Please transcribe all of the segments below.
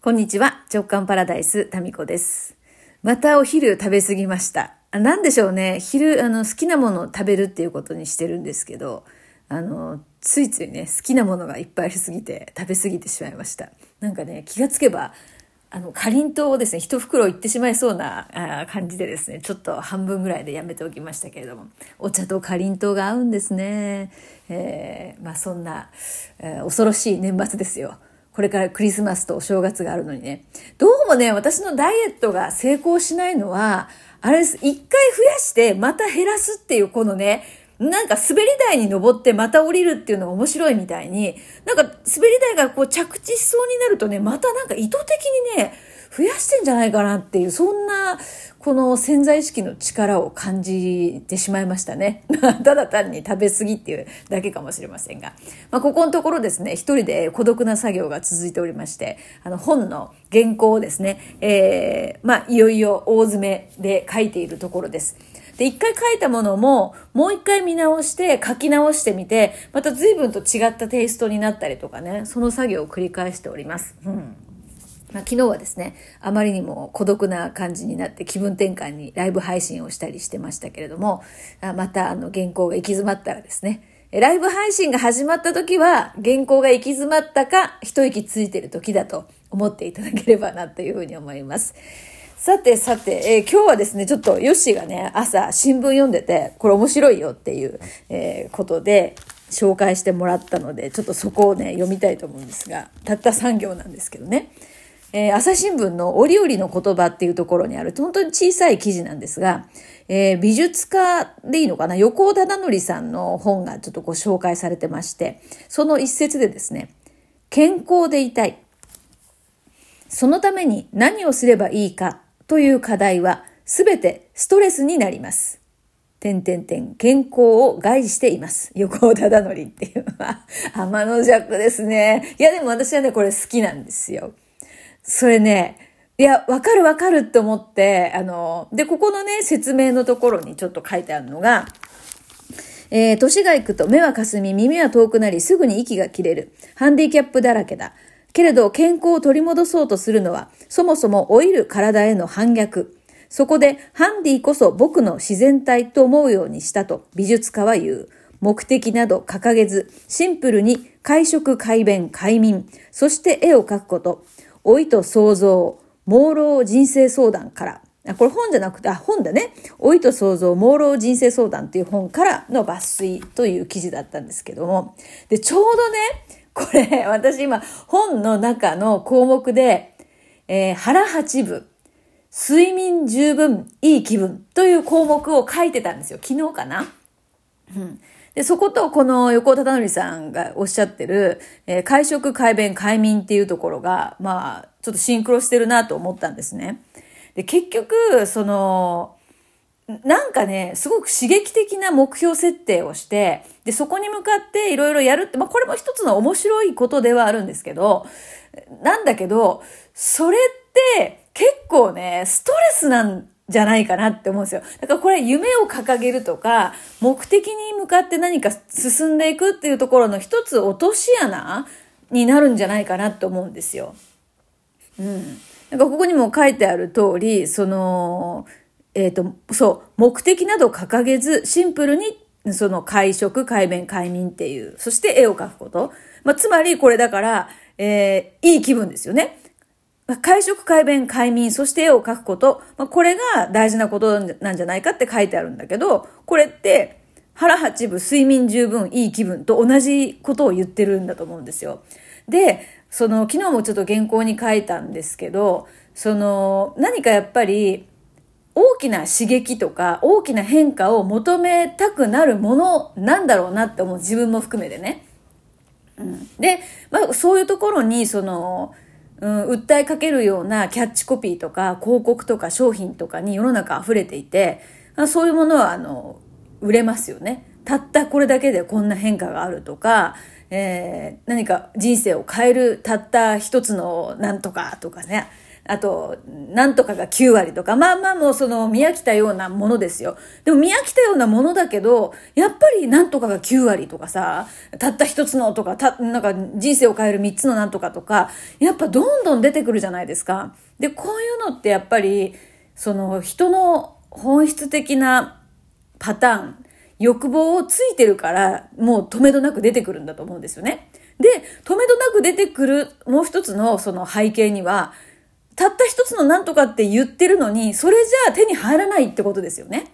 こんにちは。直感パラダイス、タミコです。またお昼食べ過ぎました。なんでしょうね。昼、あの、好きなものを食べるっていうことにしてるんですけど、あの、ついついね、好きなものがいっぱいありすぎて、食べ過ぎてしまいました。なんかね、気がつけば、あの、かりんとうをですね、一袋いってしまいそうな感じでですね、ちょっと半分ぐらいでやめておきましたけれども、お茶とかりんとうが合うんですね。えー、まあそんな、えー、恐ろしい年末ですよ。これからクリスマスとお正月があるのにね。どうもね、私のダイエットが成功しないのは、あれです。一回増やして、また減らすっていう、このね、なんか滑り台に登ってまた降りるっていうのが面白いみたいに、なんか滑り台がこう着地しそうになるとね、またなんか意図的にね、増やしてんじゃないかなっていう、そんな、この潜在意識の力を感じてしまいましたね。ただ単に食べ過ぎっていうだけかもしれませんが。まあ、ここのところですね、一人で孤独な作業が続いておりまして、あの、本の原稿をですね、えー、まあ、いよいよ大詰めで書いているところです。で、一回書いたものも、もう一回見直して、書き直してみて、また随分と違ったテイストになったりとかね、その作業を繰り返しております。うん。まあ、昨日はですね、あまりにも孤独な感じになって気分転換にライブ配信をしたりしてましたけれども、またあの原稿が行き詰まったらですね、ライブ配信が始まった時は原稿が行き詰まったか一息ついてる時だと思っていただければなというふうに思います。さてさて、えー、今日はですね、ちょっとヨッシーがね、朝新聞読んでて、これ面白いよっていう、えー、ことで、紹介してもらったので、ちょっとそこをね、読みたいと思うんですが、たった3行なんですけどね。えー、朝日新聞の折々の言葉っていうところにある、本当に小さい記事なんですが、えー、美術家でいいのかな横尾忠則さんの本がちょっとご紹介されてまして、その一節でですね、健康でいたい。そのために何をすればいいかという課題は、すべてストレスになります。点点点、健康を害しています。横尾忠則っていうのは、天の弱ですね。いやでも私はね、これ好きなんですよ。それね、いや、わかるわかるって思って、あの、で、ここのね、説明のところにちょっと書いてあるのが、えー、年が行くと目は霞、耳は遠くなり、すぐに息が切れる。ハンディキャップだらけだ。けれど、健康を取り戻そうとするのは、そもそも老いる体への反逆。そこで、ハンディこそ僕の自然体と思うようにしたと美術家は言う。目的など掲げず、シンプルに会食、快便、快眠、そして絵を描くこと。老いと創造、朦朧人生相談から、これ本じゃなくて、あ、本だね。老いと創造、朦朧人生相談っていう本からの抜粋という記事だったんですけども。で、ちょうどね、これ、私今、本の中の項目で、えー、腹八分、睡眠十分、いい気分という項目を書いてたんですよ。昨日かな？うん。で、そことこの横尾忠則さんがおっしゃってる、えー、会食、会弁、会眠っていうところが、まあ、ちょっとシンクロしてるなと思ったんですね。で、結局、その、なんかね、すごく刺激的な目標設定をして、で、そこに向かっていろいろやるって、まあこれも一つの面白いことではあるんですけど、なんだけど、それって結構ね、ストレスなんじゃないかなって思うんですよ。だからこれ夢を掲げるとか、目的に向かって何か進んでいくっていうところの一つ落とし穴になるんじゃないかなって思うんですよ。うん。なんかここにも書いてある通り、その、えっ、ー、と、そう、目的など掲げず、シンプルにその会食、会弁、会眠っていう、そして絵を描くこと。まあ、つまりこれだから、えー、いい気分ですよね。会食、会弁、会眠、そして絵を描くこと、まあ、これが大事なことなんじゃないかって書いてあるんだけど、これって腹八分、睡眠十分、いい気分と同じことを言ってるんだと思うんですよ。で、その、昨日もちょっと原稿に書いたんですけど、その、何かやっぱり、大きな刺激とか大きな変化を求めたくなるものなんだろうなって思う自分も含めてね。うん、で、まあそういうところにそのうん、訴えかけるようなキャッチコピーとか広告とか商品とかに世の中溢れていて、そういうものはあの売れますよね。たったこれだけでこんな変化があるとか、えー、何か人生を変えるたった一つのなんとかとかね、あと、なんとかが9割とか、まあまあもうその見飽きたようなものですよ。でも見飽きたようなものだけど、やっぱりなんとかが9割とかさ、たった一つのとか、た、なんか人生を変える3つのなんとかとか、やっぱどんどん出てくるじゃないですか。で、こういうのってやっぱり、その人の本質的なパターン、欲望をついてるから、もう止めどなく出てくるんだと思うんですよね。で、止めどなく出てくるもう一つのその背景には、たった一つのなんとかって言ってるのに、それじゃあ手に入らないってことですよね。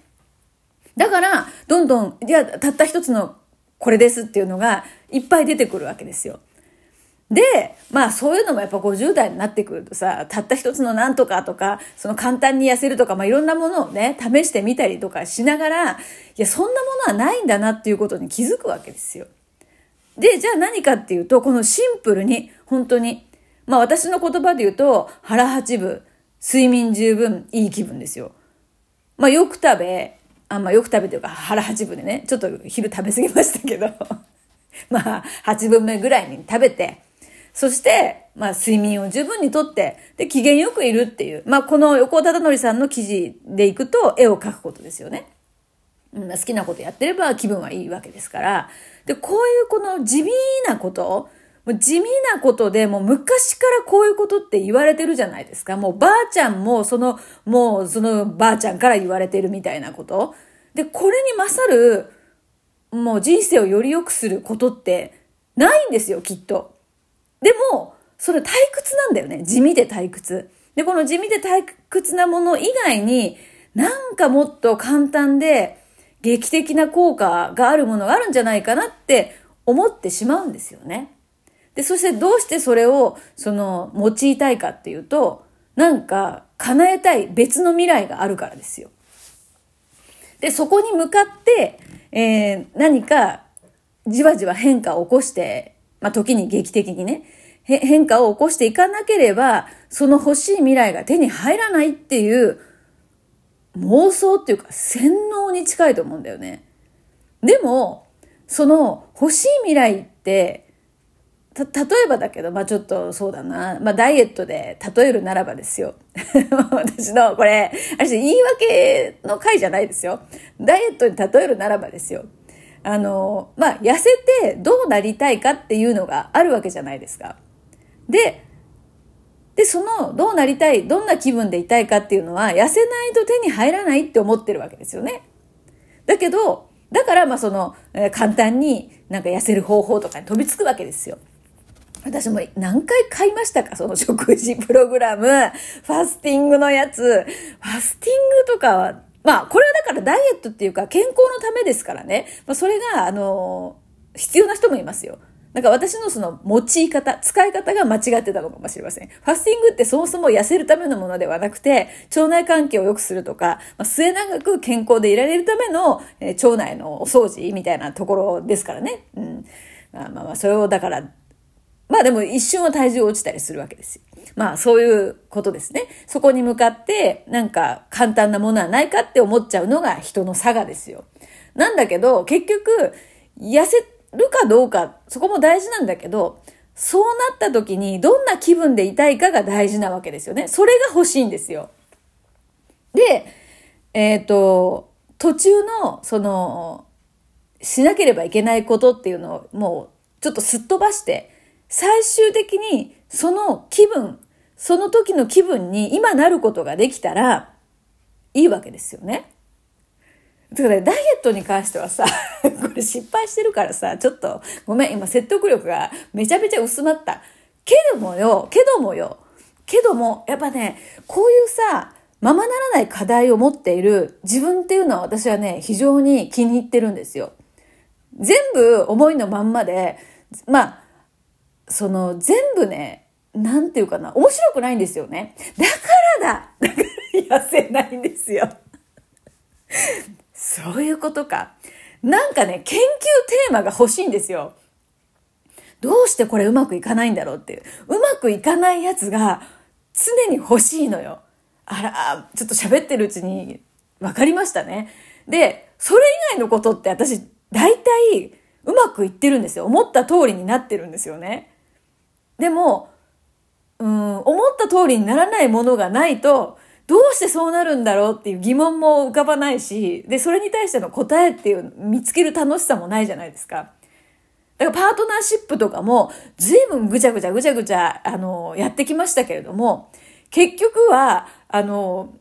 だから、どんどん、じゃあたった一つのこれですっていうのがいっぱい出てくるわけですよ。で、まあそういうのもやっぱ50代になってくるとさ、たった一つのなんとかとか、その簡単に痩せるとか、まあいろんなものをね、試してみたりとかしながら、いや、そんなものはないんだなっていうことに気づくわけですよ。で、じゃあ何かっていうと、このシンプルに、本当に、まあ私の言葉で言うと、腹八分、睡眠十分、いい気分ですよ。まあよく食べ、あんまあよく食べというか腹八分でね、ちょっと昼食べ過ぎましたけど、まあ8分目ぐらいに食べて、そして、まあ睡眠を十分にとって、で、機嫌よくいるっていう、まあこの横尾忠則さんの記事でいくと絵を描くことですよね。好きなことやってれば気分はいいわけですから。で、こういうこの地味なこと、地味なことでもう昔からこういうことって言われてるじゃないですか。もうばあちゃんもその、もうそのばあちゃんから言われてるみたいなこと。で、これに勝る、もう人生をより良くすることってないんですよ、きっと。でも、それ退屈なんだよね。地味で退屈。で、この地味で退屈なもの以外に、なんかもっと簡単で、劇的な効果があるものがあるんじゃないかなって思ってしまうんですよね。で、そしてどうしてそれを、その、用いたいかっていうと、なんか、叶えたい別の未来があるからですよ。で、そこに向かって、えー、何か、じわじわ変化を起こして、まあ、時に劇的にね、変化を起こしていかなければ、その欲しい未来が手に入らないっていう妄想っていうか洗脳に近いと思うんだよね。でも、その欲しい未来って、例えばだけど、まあちょっとそうだな。まあダイエットで例えるならばですよ。私のこれ、私言い訳の回じゃないですよ。ダイエットに例えるならばですよ。あの、まあ痩せてどうなりたいかっていうのがあるわけじゃないですか。で、で、その、どうなりたい、どんな気分でいたいかっていうのは、痩せないと手に入らないって思ってるわけですよね。だけど、だから、まあ、その、えー、簡単になんか痩せる方法とかに飛びつくわけですよ。私も何回買いましたか？その食事プログラム、ファスティングのやつ。ファスティングとかは、まあ、これはだからダイエットっていうか健康のためですからね。まあ、それが、あの必要な人もいますよ。なんか私のその用い方、使い方が間違ってたのかもしれません。ファスティングってそもそも痩せるためのものではなくて、腸内環境を良くするとか、まあ、末永く健康でいられるための、えー、腸内のお掃除みたいなところですからね。うん。まあまあまあ、それをだから、まあでも一瞬は体重落ちたりするわけですよ。まあそういうことですね。そこに向かってなんか簡単なものはないかって思っちゃうのが人の差がですよ。なんだけど結局痩せるかどうか、そこも大事なんだけど、そうなった時にどんな気分でいたいかが大事なわけですよね。それが欲しいんですよ。で、えっ、ー、と、途中の、その、しなければいけないことっていうのをもうちょっとすっ飛ばして、最終的にその気分、その時の気分に今なることができたらいいわけですよね。だからダイエットに関してはさ、これ失敗してるからさ、ちょっとごめん、今説得力がめちゃめちゃ薄まった。けどもよ、けどもよ、けども、やっぱね、こういうさ、ままならない課題を持っている自分っていうのは私はね、非常に気に入ってるんですよ。全部思いのまんまで、まあ、その全部ね、なんていうかな、面白くないんですよね。だからだだから痩せないんですよ。そういうことか。なんかね、研究テーマが欲しいんですよ。どうしてこれうまくいかないんだろうっていう。うまくいかないやつが常に欲しいのよ。あら、ちょっと喋ってるうちに分かりましたね。で、それ以外のことって私、大体うまくいってるんですよ。思った通りになってるんですよね。でも、うん、思った通りにならないものがないと、どうしてそうなるんだろうっていう疑問も浮かばないし、で、それに対しての答えっていう見つける楽しさもないじゃないですか。だからパートナーシップとかも随分ぐちゃぐちゃぐちゃぐちゃ、あの、やってきましたけれども、結局は、あの、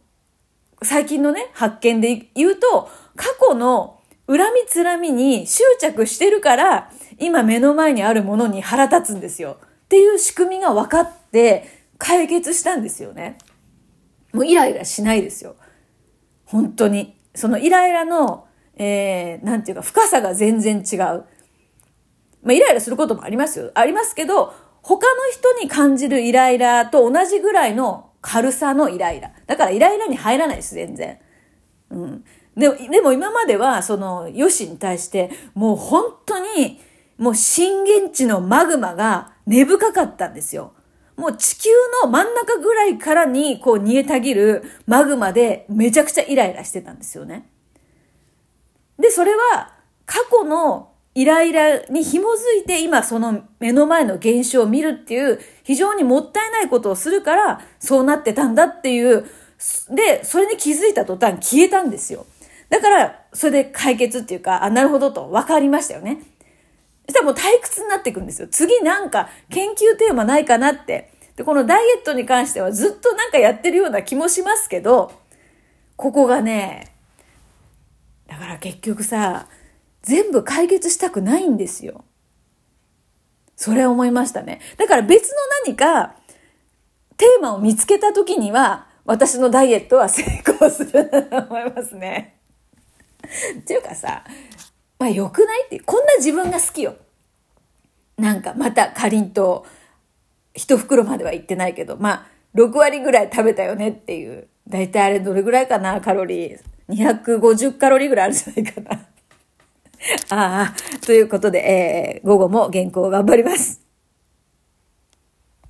最近のね、発見で言うと、過去の恨みつらみに執着してるから、今目の前にあるものに腹立つんですよ。っていう仕組みが分かって解決したんですよね。もうイライラしないですよ。本当に。そのイライラの、えー、なんていうか深さが全然違う。まあイライラすることもありますよ。ありますけど、他の人に感じるイライラと同じぐらいの軽さのイライラ。だからイライラに入らないです、全然。うん。でも、でも今までは、その、ヨシに対して、もう本当に、もう震源地のマグマが根深かったんですよ。もう地球の真ん中ぐらいからにこう煮えたぎるマグマでめちゃくちゃイライラしてたんですよね。で、それは過去のイライラに紐づいて今その目の前の現象を見るっていう非常にもったいないことをするからそうなってたんだっていう、で、それに気づいた途端消えたんですよ。だから、それで解決っていうか、あ、なるほどと分かりましたよね。そしたらもう退屈になっていくんですよ。次なんか研究テーマないかなって。で、このダイエットに関してはずっとなんかやってるような気もしますけど、ここがね、だから結局さ、全部解決したくないんですよ。それ思いましたね。だから別の何かテーマを見つけた時には、私のダイエットは成功すると思いますね。っていうかさ、まあ良くないってこんな自分が好きよ。なんかまたかりんとう一袋までは行ってないけど、まあ6割ぐらい食べたよねっていう。だいたいあれどれぐらいかな？カロリー。250カロリーぐらいあるじゃないかな。ああ、ということで、えー、午後も原稿頑張ります。